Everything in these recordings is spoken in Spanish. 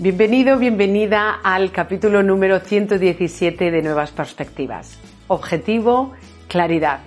Bienvenido, bienvenida al capítulo número 117 de Nuevas Perspectivas. Objetivo, claridad.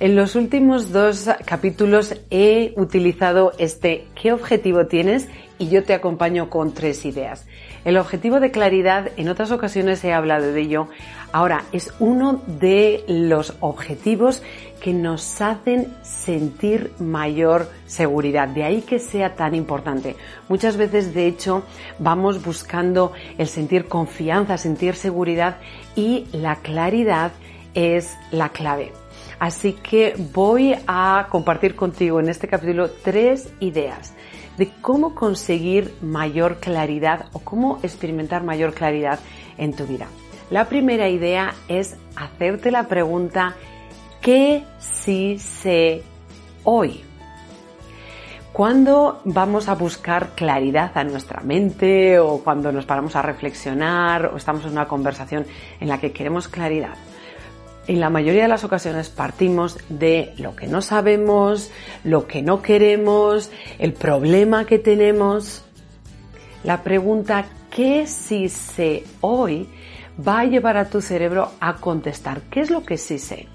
En los últimos dos capítulos he utilizado este ¿qué objetivo tienes? y yo te acompaño con tres ideas. El objetivo de claridad, en otras ocasiones he hablado de ello, ahora es uno de los objetivos que nos hacen sentir mayor seguridad, de ahí que sea tan importante. Muchas veces, de hecho, vamos buscando el sentir confianza, sentir seguridad y la claridad es la clave. Así que voy a compartir contigo en este capítulo tres ideas de cómo conseguir mayor claridad o cómo experimentar mayor claridad en tu vida. La primera idea es hacerte la pregunta, ¿qué sí sé hoy? Cuando vamos a buscar claridad a nuestra mente o cuando nos paramos a reflexionar o estamos en una conversación en la que queremos claridad, en la mayoría de las ocasiones partimos de lo que no sabemos, lo que no queremos, el problema que tenemos. La pregunta ¿qué sí sé hoy? va a llevar a tu cerebro a contestar ¿qué es lo que sí sé?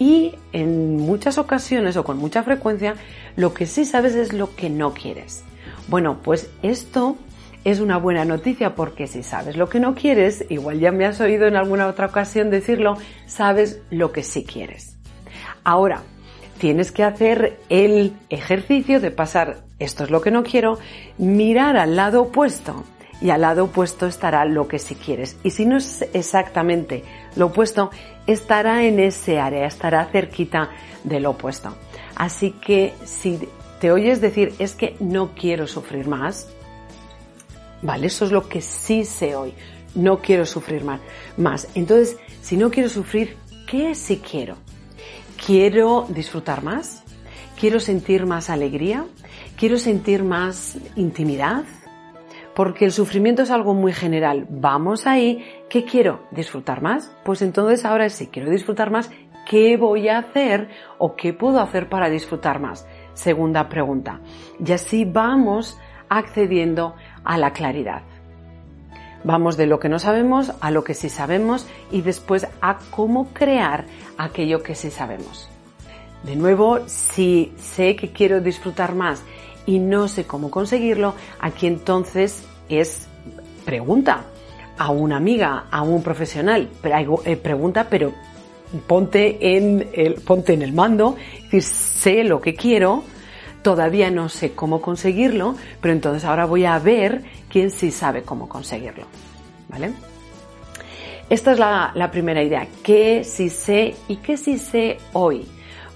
Y en muchas ocasiones o con mucha frecuencia lo que sí sabes es lo que no quieres. Bueno, pues esto es una buena noticia porque si sabes lo que no quieres, igual ya me has oído en alguna otra ocasión decirlo, sabes lo que sí quieres. Ahora, tienes que hacer el ejercicio de pasar, esto es lo que no quiero, mirar al lado opuesto y al lado opuesto estará lo que sí quieres. Y si no es exactamente lo opuesto, estará en ese área, estará cerquita del opuesto. Así que si te oyes decir es que no quiero sufrir más, Vale, eso es lo que sí sé hoy. No quiero sufrir más. Entonces, si no quiero sufrir, ¿qué sí quiero? ¿Quiero disfrutar más? ¿Quiero sentir más alegría? ¿Quiero sentir más intimidad? Porque el sufrimiento es algo muy general. Vamos ahí. ¿Qué quiero? ¿Disfrutar más? Pues entonces ahora si quiero disfrutar más, ¿qué voy a hacer o qué puedo hacer para disfrutar más? Segunda pregunta. Y así vamos accediendo a la claridad. Vamos de lo que no sabemos a lo que sí sabemos y después a cómo crear aquello que sí sabemos. De nuevo, si sé que quiero disfrutar más y no sé cómo conseguirlo, aquí entonces es pregunta a una amiga, a un profesional, eh, pregunta, pero ponte en el, ponte en el mando, sé lo que quiero, Todavía no sé cómo conseguirlo, pero entonces ahora voy a ver quién sí sabe cómo conseguirlo. ¿Vale? Esta es la, primera idea. ¿Qué sí sé y qué sí sé hoy?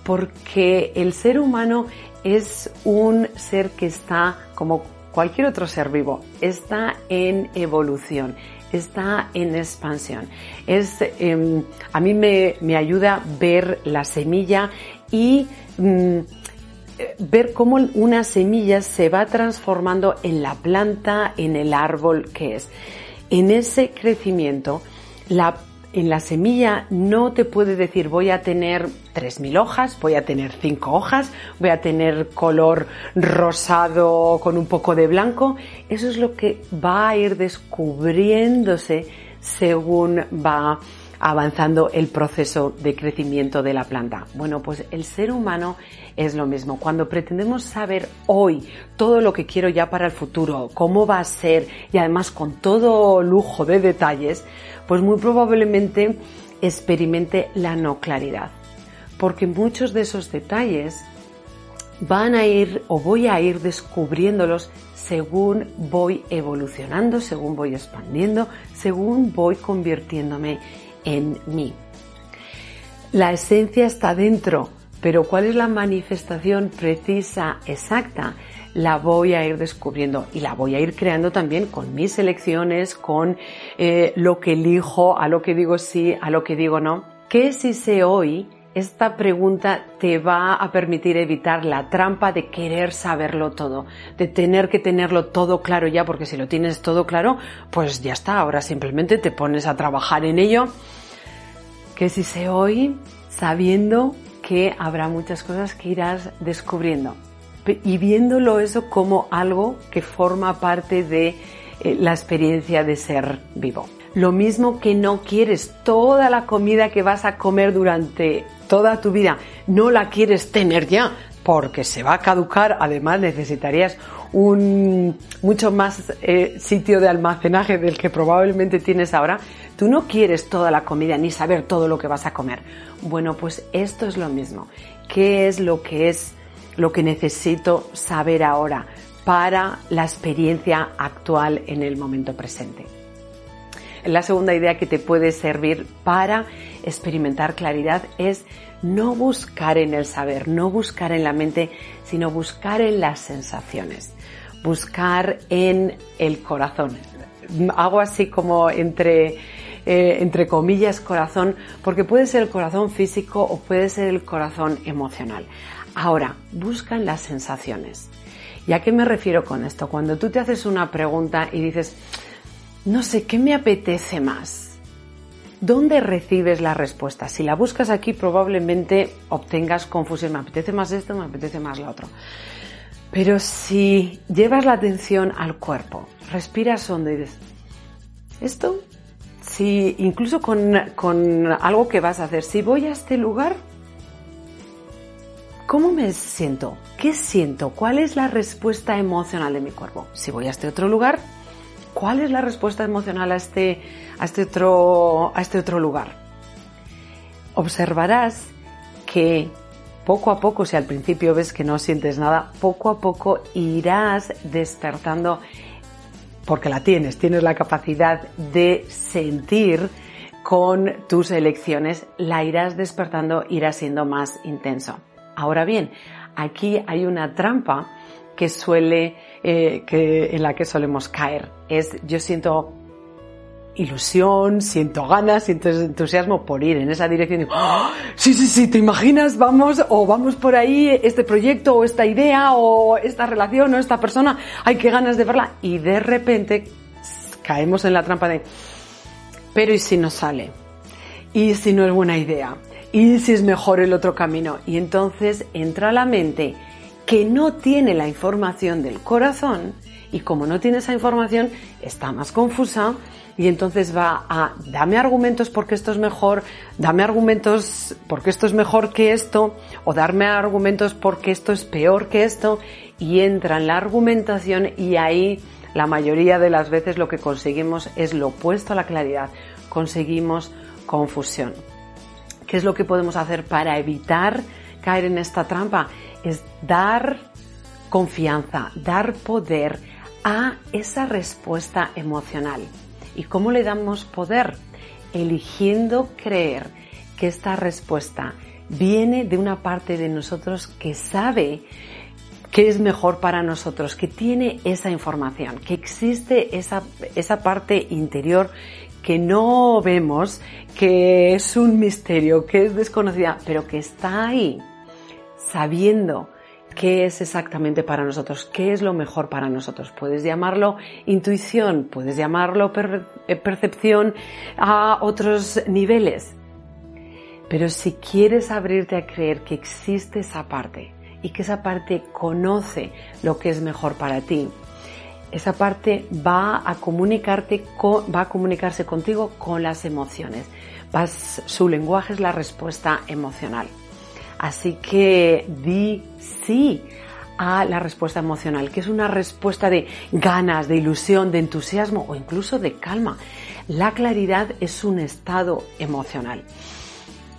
Porque el ser humano es un ser que está, como cualquier otro ser vivo, está en evolución, está en expansión. Es, em, a mí me, me, ayuda ver la semilla y mm, ver cómo una semilla se va transformando en la planta, en el árbol que es. En ese crecimiento, la, en la semilla no te puede decir voy a tener 3.000 hojas, voy a tener 5 hojas, voy a tener color rosado con un poco de blanco. Eso es lo que va a ir descubriéndose según va avanzando el proceso de crecimiento de la planta. Bueno, pues el ser humano es lo mismo. Cuando pretendemos saber hoy todo lo que quiero ya para el futuro, cómo va a ser y además con todo lujo de detalles, pues muy probablemente experimente la no claridad. Porque muchos de esos detalles van a ir o voy a ir descubriéndolos según voy evolucionando, según voy expandiendo, según voy convirtiéndome en mí. La esencia está dentro, pero cuál es la manifestación precisa, exacta, la voy a ir descubriendo y la voy a ir creando también con mis elecciones, con eh, lo que elijo, a lo que digo sí, a lo que digo no. ¿Qué si sé hoy? Esta pregunta te va a permitir evitar la trampa de querer saberlo todo, de tener que tenerlo todo claro ya, porque si lo tienes todo claro, pues ya está, ahora simplemente te pones a trabajar en ello. Que si sé hoy, sabiendo que habrá muchas cosas que irás descubriendo y viéndolo eso como algo que forma parte de eh, la experiencia de ser vivo. Lo mismo que no quieres toda la comida que vas a comer durante toda tu vida, no la quieres tener ya porque se va a caducar, además necesitarías un mucho más eh, sitio de almacenaje del que probablemente tienes ahora, tú no quieres toda la comida ni saber todo lo que vas a comer. Bueno, pues esto es lo mismo. ¿Qué es lo que es lo que necesito saber ahora para la experiencia actual en el momento presente? La segunda idea que te puede servir para experimentar claridad es no buscar en el saber, no buscar en la mente, sino buscar en las sensaciones, buscar en el corazón. Hago así como entre, eh, entre comillas corazón, porque puede ser el corazón físico o puede ser el corazón emocional. Ahora, busca en las sensaciones. ¿Y a qué me refiero con esto? Cuando tú te haces una pregunta y dices, no sé, ¿qué me apetece más? ¿Dónde recibes la respuesta? Si la buscas aquí probablemente obtengas confusión. Me apetece más esto, me apetece más lo otro. Pero si llevas la atención al cuerpo, respiras hondo y dices, ¿esto? Si incluso con, con algo que vas a hacer, si voy a este lugar, ¿cómo me siento? ¿Qué siento? ¿Cuál es la respuesta emocional de mi cuerpo? Si voy a este otro lugar, ¿Cuál es la respuesta emocional a este, a este, otro, a este otro lugar? Observarás que poco a poco, si al principio ves que no sientes nada, poco a poco irás despertando, porque la tienes, tienes la capacidad de sentir con tus elecciones, la irás despertando, irás siendo más intenso. Ahora bien, aquí hay una trampa que suele, eh, que, en la que solemos caer. Es, yo siento ilusión, siento ganas, siento entusiasmo por ir en esa dirección. ¡Ah! Sí, sí, sí, ¿te imaginas? Vamos, o vamos por ahí, este proyecto, o esta idea, o esta relación, o esta persona, hay que ganas de verla. Y de repente caemos en la trampa de, pero ¿y si no sale? ¿Y si no es buena idea? ¿Y si es mejor el otro camino? Y entonces entra la mente que no tiene la información del corazón y como no tiene esa información está más confusa y entonces va a dame argumentos porque esto es mejor, dame argumentos porque esto es mejor que esto o darme argumentos porque esto es peor que esto y entra en la argumentación y ahí la mayoría de las veces lo que conseguimos es lo opuesto a la claridad, conseguimos confusión. ¿Qué es lo que podemos hacer para evitar caer en esta trampa? es dar confianza, dar poder a esa respuesta emocional. ¿Y cómo le damos poder? Eligiendo creer que esta respuesta viene de una parte de nosotros que sabe que es mejor para nosotros, que tiene esa información, que existe esa, esa parte interior que no vemos, que es un misterio, que es desconocida, pero que está ahí sabiendo qué es exactamente para nosotros, qué es lo mejor para nosotros. Puedes llamarlo intuición, puedes llamarlo eh, percepción a otros niveles. Pero si quieres abrirte a creer que existe esa parte y que esa parte conoce lo que es mejor para ti, esa parte va a comunicarte va a comunicarse contigo con las emociones. su lenguaje es la respuesta emocional. Así que di sí a la respuesta emocional, que es una respuesta de ganas, de ilusión, de entusiasmo o incluso de calma. La claridad es un estado emocional.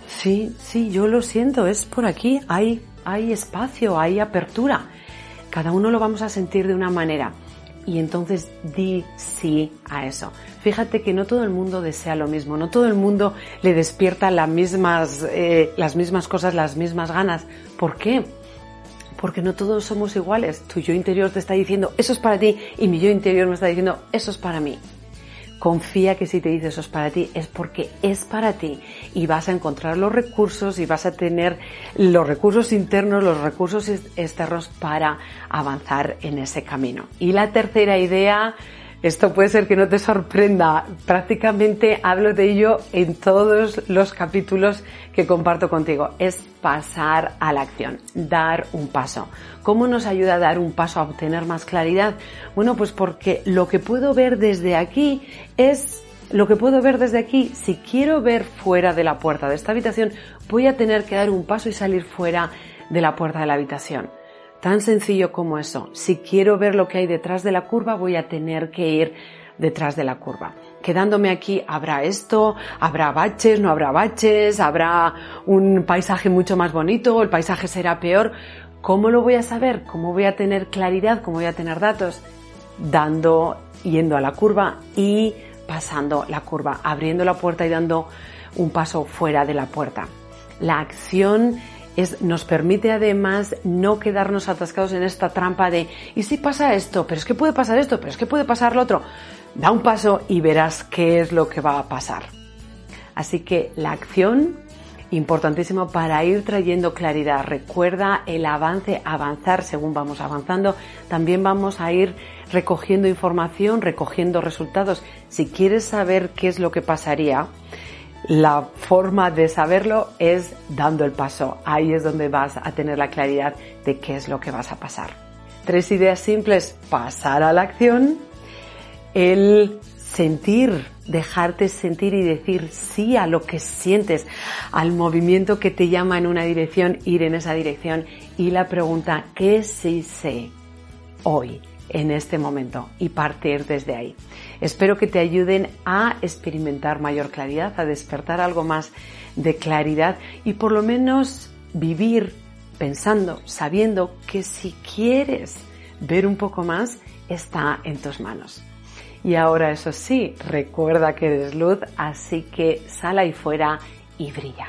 Sí, sí, yo lo siento, es por aquí, hay, hay espacio, hay apertura. Cada uno lo vamos a sentir de una manera y entonces di sí a eso. Fíjate que no todo el mundo desea lo mismo, no todo el mundo le despierta las mismas, eh, las mismas cosas, las mismas ganas. ¿Por qué? Porque no todos somos iguales. Tu yo interior te está diciendo eso es para ti y mi yo interior me está diciendo eso es para mí. Confía que si te dice eso es para ti, es porque es para ti y vas a encontrar los recursos y vas a tener los recursos internos, los recursos externos para avanzar en ese camino. Y la tercera idea, Esto puede ser que no te sorprenda. Prácticamente hablo de ello en todos los capítulos que comparto contigo. Es pasar a la acción, dar un paso. ¿Cómo nos ayuda a dar un paso a obtener más claridad? Bueno, pues porque lo que puedo ver desde aquí es lo que puedo ver desde aquí. Si quiero ver fuera de la puerta de esta habitación, voy a tener que dar un paso y salir fuera de la puerta de la habitación. Tan sencillo como eso. Si quiero ver lo que hay detrás de la curva, voy a tener que ir detrás de la curva. Quedándome aquí, habrá esto, habrá baches, no habrá baches, habrá un paisaje mucho más bonito, el paisaje será peor. ¿Cómo lo voy a saber? ¿Cómo voy a tener claridad? ¿Cómo voy a tener datos? Dando, yendo a la curva y pasando la curva, abriendo la puerta y dando un paso fuera de la puerta. La acción nos permite además no quedarnos atascados en esta trampa de ¿y si pasa esto? Pero es que puede pasar esto, pero es que puede pasar lo otro. Da un paso y verás qué es lo que va a pasar. Así que la acción, importantísimo para ir trayendo claridad. Recuerda el avance, avanzar según vamos avanzando. También vamos a ir recogiendo información, recogiendo resultados. Si quieres saber qué es lo que pasaría, la forma de saberlo es dando el paso. Ahí es donde vas a tener la claridad de qué es lo que vas a pasar. Tres ideas simples. Pasar a la acción. El sentir, dejarte sentir y decir sí a lo que sientes, al movimiento que te llama en una dirección, ir en esa dirección. Y la pregunta, ¿qué sí sé hoy? en este momento y partir desde ahí. Espero que te ayuden a experimentar mayor claridad, a despertar algo más de claridad y por lo menos vivir pensando, sabiendo que si quieres ver un poco más, está en tus manos. Y ahora eso sí, recuerda que eres luz, así que sal ahí fuera y brilla.